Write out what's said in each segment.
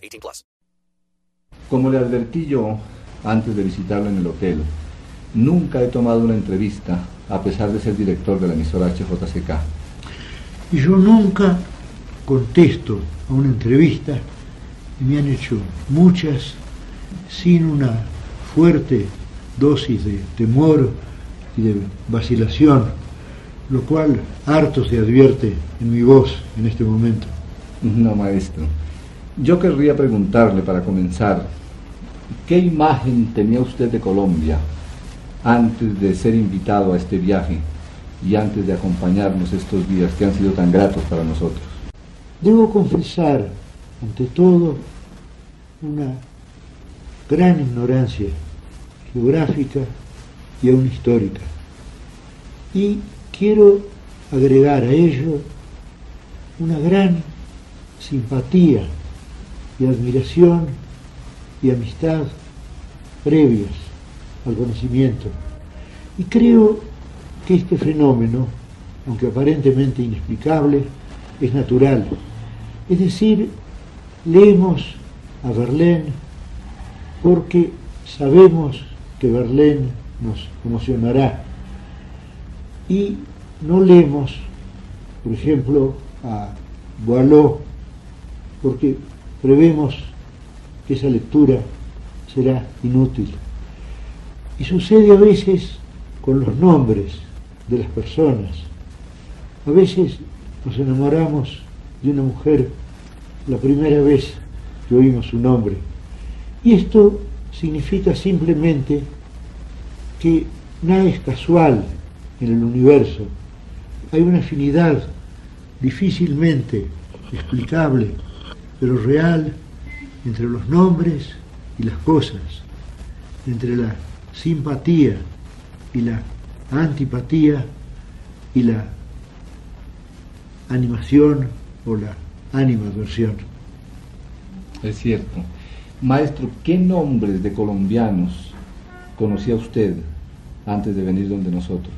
18 plus. Como le advertí yo antes de visitarlo en el hotel, nunca he tomado una entrevista a pesar de ser director de la emisora HJCK. Y yo nunca contesto a una entrevista, y me han hecho muchas, sin una fuerte dosis de temor y de vacilación, lo cual harto se advierte en mi voz en este momento. No, maestro. Yo querría preguntarle para comenzar, ¿qué imagen tenía usted de Colombia antes de ser invitado a este viaje y antes de acompañarnos estos días que han sido tan gratos para nosotros? Debo confesar, ante todo, una gran ignorancia geográfica y aún histórica. Y quiero agregar a ello una gran simpatía y admiración y amistad previas al conocimiento. Y creo que este fenómeno, aunque aparentemente inexplicable, es natural. Es decir, leemos a Verlaine porque sabemos que Verlaine nos emocionará. Y no leemos, por ejemplo, a Boileau, porque prevemos que esa lectura será inútil. Y sucede a veces con los nombres de las personas. A veces nos enamoramos de una mujer la primera vez que oímos su nombre. Y esto significa simplemente que nada es casual en el universo. Hay una afinidad difícilmente explicable, pero real, entre los nombres y las cosas, entre la simpatía y la antipatía y la animación o la animadversión. Es cierto. Maestro, ¿qué nombres de colombianos conocía usted antes de venir donde nosotros?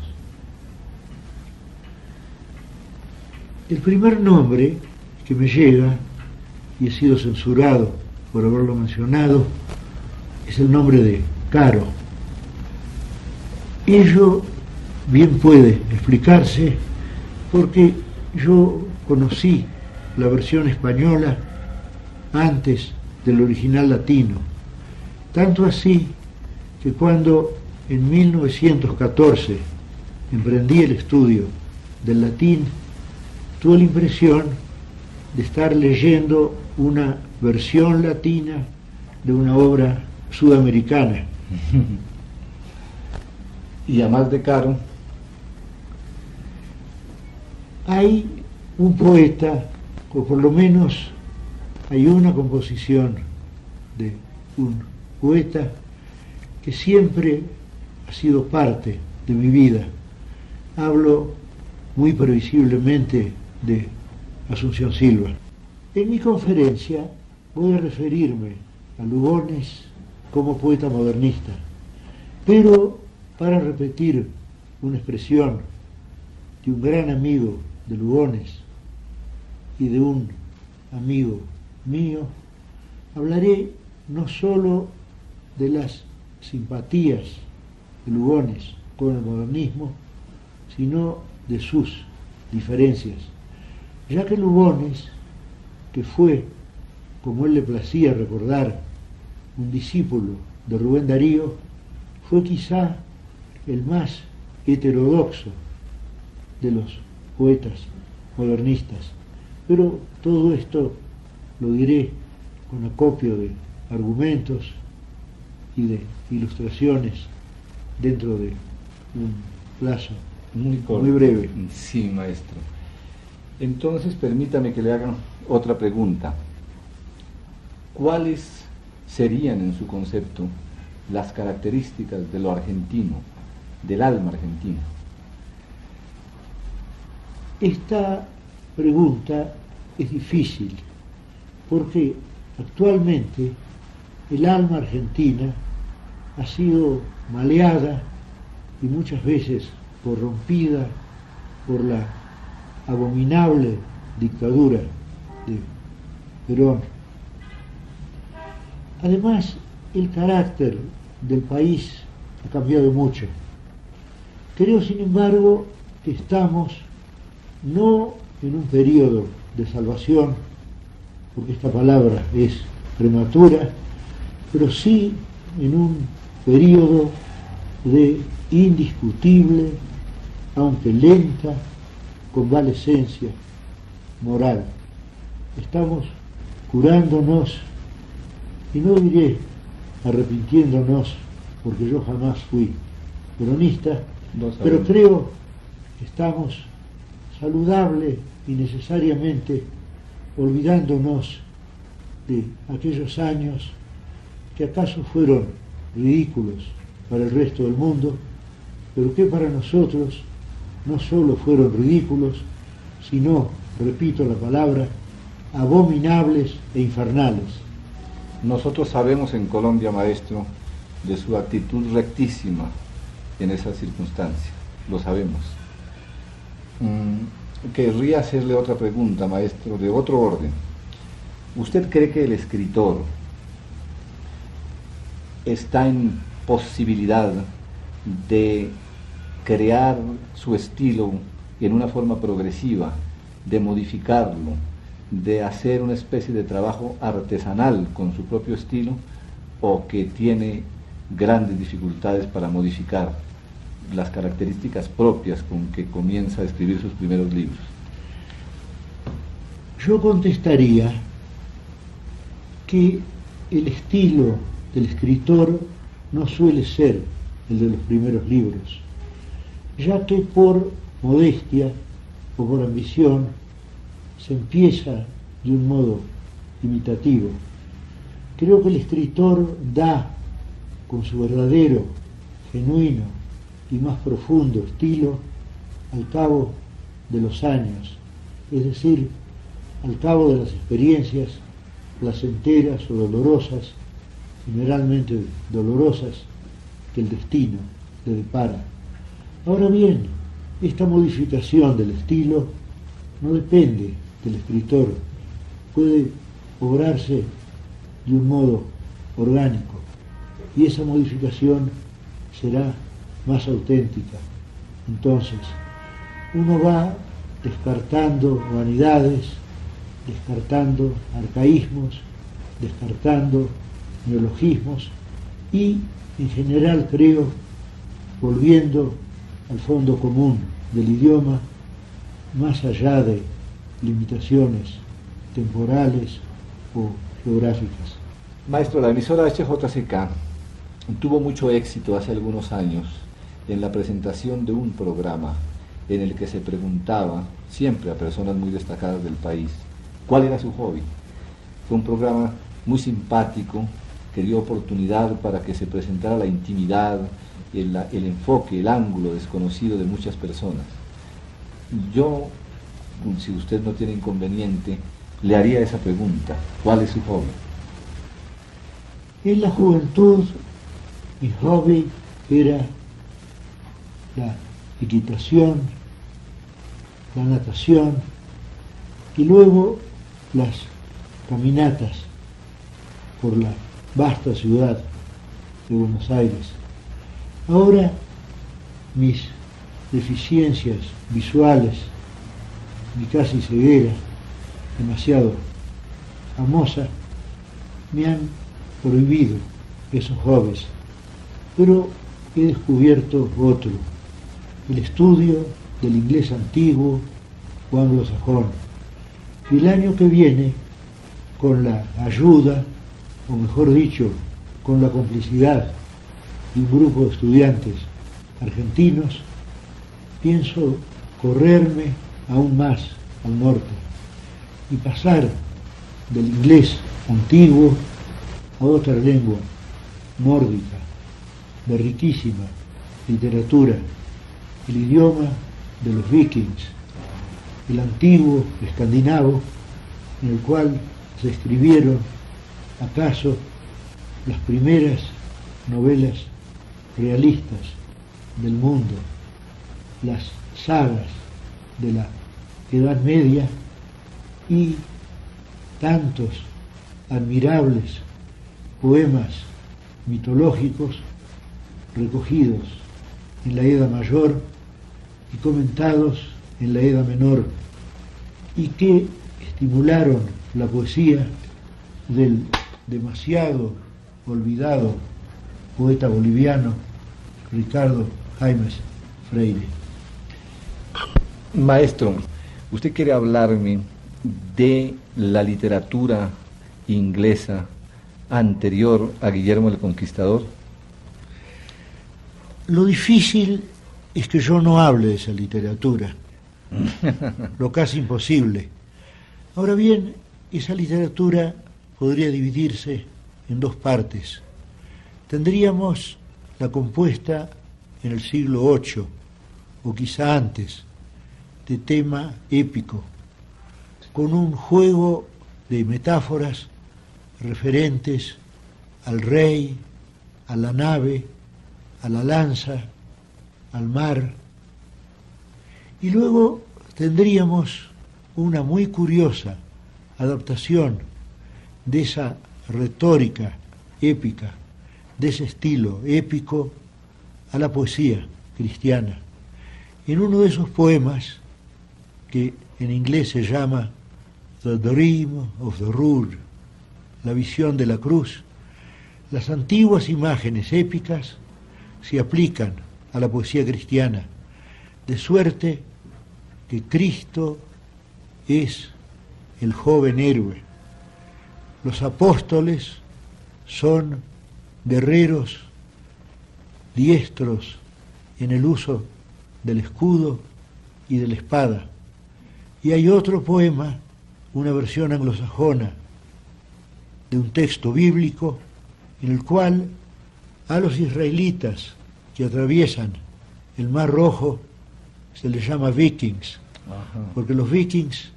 El primer nombre que me llega, y he sido censurado por haberlo mencionado, es el nombre de Caro. Ello bien puede explicarse porque yo conocí la versión española antes del original latino. Tanto así que cuando en 1914 emprendí el estudio del latín, tuve la impresión de estar leyendo una versión latina de una obra sudamericana. y a más de caro. Hay un poeta, o por lo menos hay una composición de un poeta que siempre ha sido parte de mi vida. Hablo muy previsiblemente de Asunción Silva. En mi conferencia voy a referirme a Lugones como poeta modernista, pero para repetir una expresión de un gran amigo de Lugones y de un amigo mío, hablaré no sólo de las simpatías de Lugones con el modernismo, sino de sus diferencias, ya que Lugones, que fue, como él le placía recordar, un discípulo de Rubén Darío, fue quizá el más heterodoxo de los poetas modernistas. Pero todo esto lo diré con acopio de argumentos y de ilustraciones dentro de un plazo muy, muy breve. Sí, maestro. Entonces, permítame que le haga otra pregunta. ¿cuáles serían en su concepto las características de lo argentino, del alma argentina? Esta pregunta es difícil porque actualmente el alma argentina ha sido maleada y muchas veces corrompida por la abominable dictadura de Perón. Además, el carácter del país ha cambiado mucho. Creo, sin embargo, que estamos no en un periodo de salvación, porque esta palabra es prematura, pero sí en un periodo de indiscutible, aunque lenta, convalescencia moral. Estamos curándonos, y no diré arrepintiéndonos, porque yo jamás fui peronista, pero creo que estamos saludable y necesariamente olvidándonos de aquellos años que acaso fueron ridículos para el resto del mundo, pero que para nosotros no solo fueron ridículos, sino, repito la palabra, abominables e infernales. Nosotros sabemos en Colombia, maestro, de su actitud rectísima en esas circunstancias, lo sabemos. Mm, querría hacerle otra pregunta, maestro, de otro orden. ¿Usted cree que el escritor está en posibilidad de crear su estilo en una forma progresiva, de modificarlo, de hacer una especie de trabajo artesanal con su propio estilo, o que tiene grandes dificultades para modificar las características propias con que comienza a escribir sus primeros libros? Yo contestaría que el estilo del escritor no suele ser el de los primeros libros, ya que por modestia o por ambición se empieza de un modo imitativo. Creo que el escritor da con su verdadero, genuino y más profundo estilo al cabo de los años, es decir, al cabo de las experiencias placenteras o dolorosas, generalmente dolorosas, que el destino le depara. Ahora bien, esta modificación del estilo no depende del escritor, puede obrarse de un modo orgánico y esa modificación será más auténtica. Entonces, uno va descartando vanidades, descartando arcaísmos, descartando neologismos y en general creo volviendo al fondo común del idioma más allá de limitaciones temporales o geográficas. Maestro, la emisora HJCK tuvo mucho éxito hace algunos años en la presentación de un programa en el que se preguntaba siempre a personas muy destacadas del país cuál era su hobby. Fue un programa muy simpático que dio oportunidad para que se presentara la intimidad, el, enfoque, el ángulo desconocido de muchas personas. Yo, si usted no tiene inconveniente, le haría esa pregunta, ¿cuál es su hobby? En la juventud mi hobby era la equitación, la natación y luego las caminatas por la vasta ciudad de Buenos Aires. Ahora mis deficiencias visuales, mi casi ceguera, demasiado famosa, me han prohibido esos hobbies, pero he descubierto otro, el estudio del inglés antiguo o anglosajón. Y el año que viene, con la ayuda, o mejor dicho, con la complicidad de un grupo de estudiantes argentinos, pienso correrme aún más al norte y pasar del inglés antiguo a otra lengua nórdica de riquísima literatura, el idioma de los vikings, el antiguo escandinavo en el cual se escribieron acaso las primeras novelas realistas del mundo, las sagas de la Edad Media y tantos admirables poemas mitológicos recogidos en la Edad Mayor y comentados en la Edad Menor y que estimularon la poesía del demasiado olvidado poeta boliviano Ricardo Jaimes Freire. Maestro, usted quiere hablarme de la literatura inglesa anterior a Guillermo el Conquistador. Lo difícil es que yo no hable de esa literatura, lo casi imposible. Ahora bien, esa literatura podría dividirse en dos partes. Tendríamos la compuesta en el siglo VIII, o quizá antes, de tema épico, con un juego de metáforas referentes al rey, a la nave, a la lanza, al mar. Y luego tendríamos una muy curiosa adaptación de esa retórica épica, de ese estilo épico a la poesía cristiana. En uno de esos poemas, que en inglés se llama The Dream of the Rood, la visión de la cruz, las antiguas imágenes épicas se aplican a la poesía cristiana, de suerte que Cristo es el joven héroe. Los apóstoles son guerreros diestros en el uso del escudo y de la espada. Y hay otro poema, una versión anglosajona, de un texto bíblico en el cual a los israelitas que atraviesan el Mar Rojo se les llama vikings, porque los vikings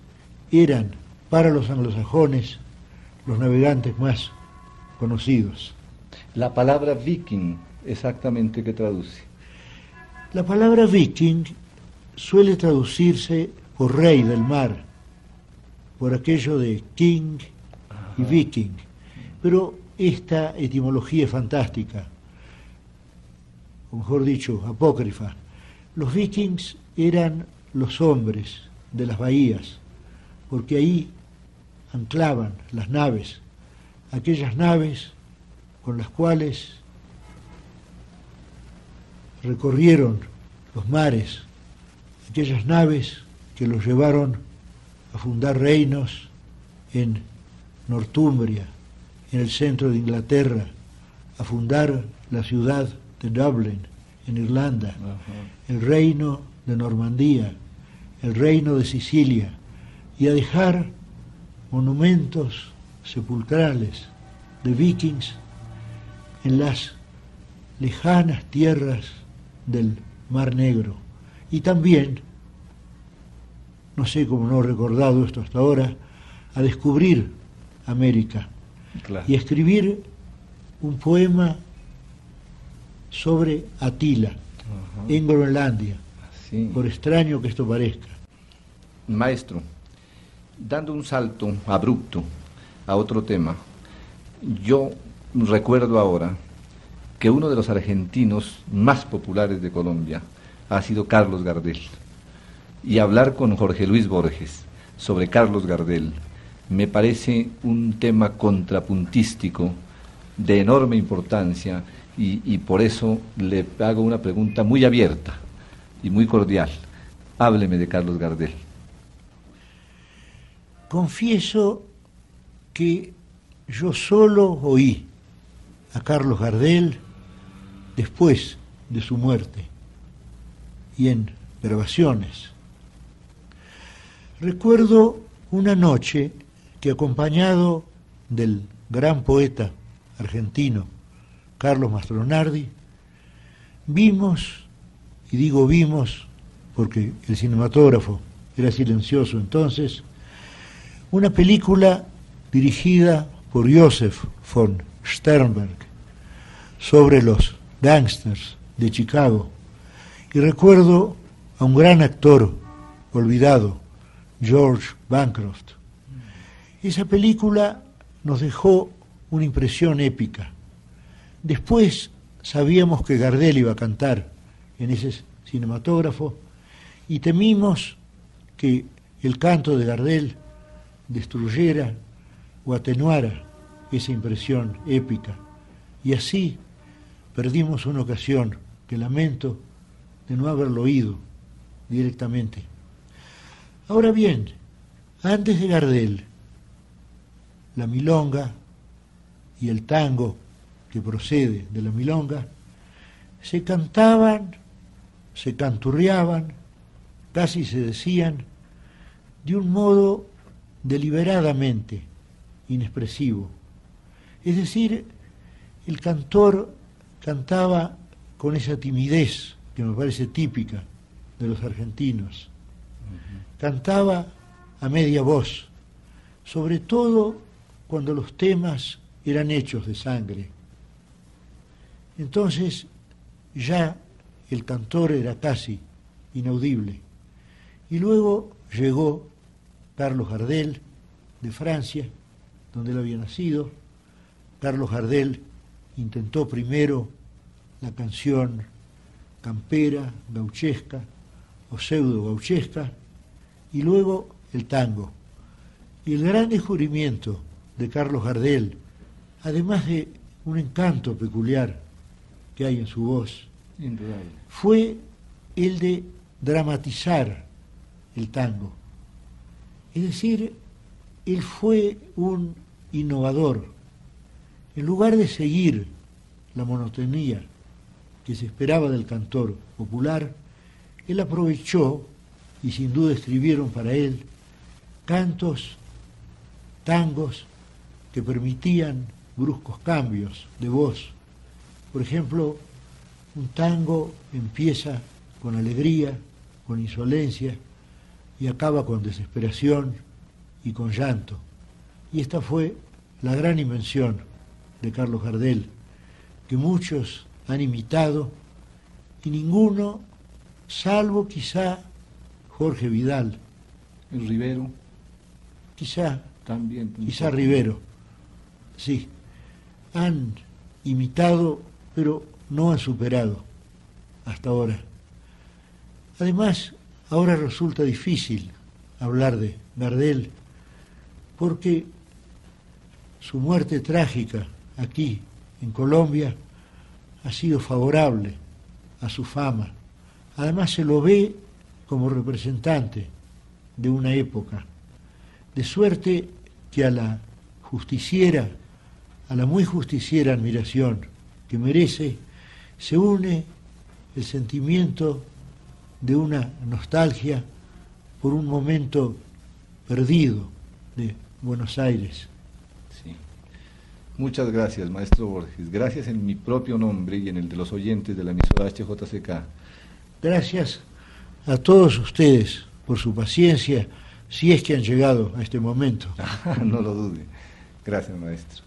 eran para los anglosajones los navegantes más conocidos. La palabra viking, exactamente, ¿qué traduce? La palabra viking suele traducirse por rey del mar, por aquello de king y viking, pero esta etimología es fantástica, o mejor dicho, apócrifa. Los vikings eran los hombres de las bahías, porque ahí anclaban las naves, aquellas naves con las cuales recorrieron los mares, aquellas naves que los llevaron a fundar reinos en Northumbria, en el centro de Inglaterra, a fundar la ciudad de Dublin, en Irlanda, el reino de Normandía, el reino de Sicilia, y a dejar monumentos sepulcrales de vikings en las lejanas tierras del Mar Negro. Y también, no sé cómo no he recordado esto hasta ahora, a descubrir América y escribir un poema sobre Atila en Groenlandia, por extraño que esto parezca. Maestro, dando un salto abrupto a otro tema, yo recuerdo ahora que uno de los argentinos más populares de Colombia ha sido Carlos Gardel. Y hablar con Jorge Luis Borges sobre Carlos Gardel me parece un tema contrapuntístico de enorme importancia y, por eso le hago una pregunta muy abierta y muy cordial. Hábleme de Carlos Gardel. Confieso que yo solo oí a Carlos Gardel después de su muerte y en grabaciones. Recuerdo una noche que acompañado del gran poeta argentino Carlos Mastronardi, vimos, y digo vimos porque el cinematógrafo era silencioso entonces, una película dirigida por Joseph von Sternberg sobre los gangsters de Chicago. Y recuerdo a un gran actor olvidado, George Bancroft. Esa película nos dejó una impresión épica. Después sabíamos que Gardel iba a cantar en ese cinematógrafo y temimos que el canto de Gardel destruyera o atenuara esa impresión épica. Y así perdimos una ocasión que lamento de no haberlo oído directamente. Ahora bien, antes de Gardel, la milonga y el tango que procede de la milonga se cantaban, se canturreaban, casi se decían, de un modo deliberadamente inexpresivo. Es decir, el cantor cantaba con esa timidez que me parece típica de los argentinos. Cantaba a media voz, sobre todo cuando los temas eran hechos de sangre. Entonces ya el cantor era casi inaudible. Y luego llegó Carlos Gardel de Francia, donde él había nacido. Carlos Gardel intentó primero la canción campera, gauchesca o pseudo gauchesca, y luego el tango. Y el gran descubrimiento de Carlos Gardel, además de un encanto peculiar que hay en su voz, fue el de dramatizar el tango. Es decir, él fue un innovador. En lugar de seguir la monotonía que se esperaba del cantor popular, él aprovechó, y sin duda escribieron para él, cantos, tangos que permitían bruscos cambios de voz. Por ejemplo, un tango empieza con alegría, con insolencia y acaba con desesperación y con llanto. Y esta fue la gran invención de Carlos Gardel, que muchos han imitado y ninguno, salvo quizá Jorge Vidal. El Rivero. Quizá. También. Quizá Rivero. Sí. Han imitado, pero no han superado hasta ahora. Además, ahora resulta difícil hablar de Gardel porque su muerte trágica aquí en Colombia ha sido favorable a su fama. Además se lo ve como representante de una época, de suerte que a la justiciera, a la muy justiciera admiración que merece, se une el sentimiento de una nostalgia por un momento perdido de Buenos Aires. Muchas gracias, maestro Borges. Gracias en mi propio nombre y en el de los oyentes de la emisora HJCK. Gracias a todos ustedes por su paciencia, si es que han llegado a este momento. no lo dude. Gracias, maestro.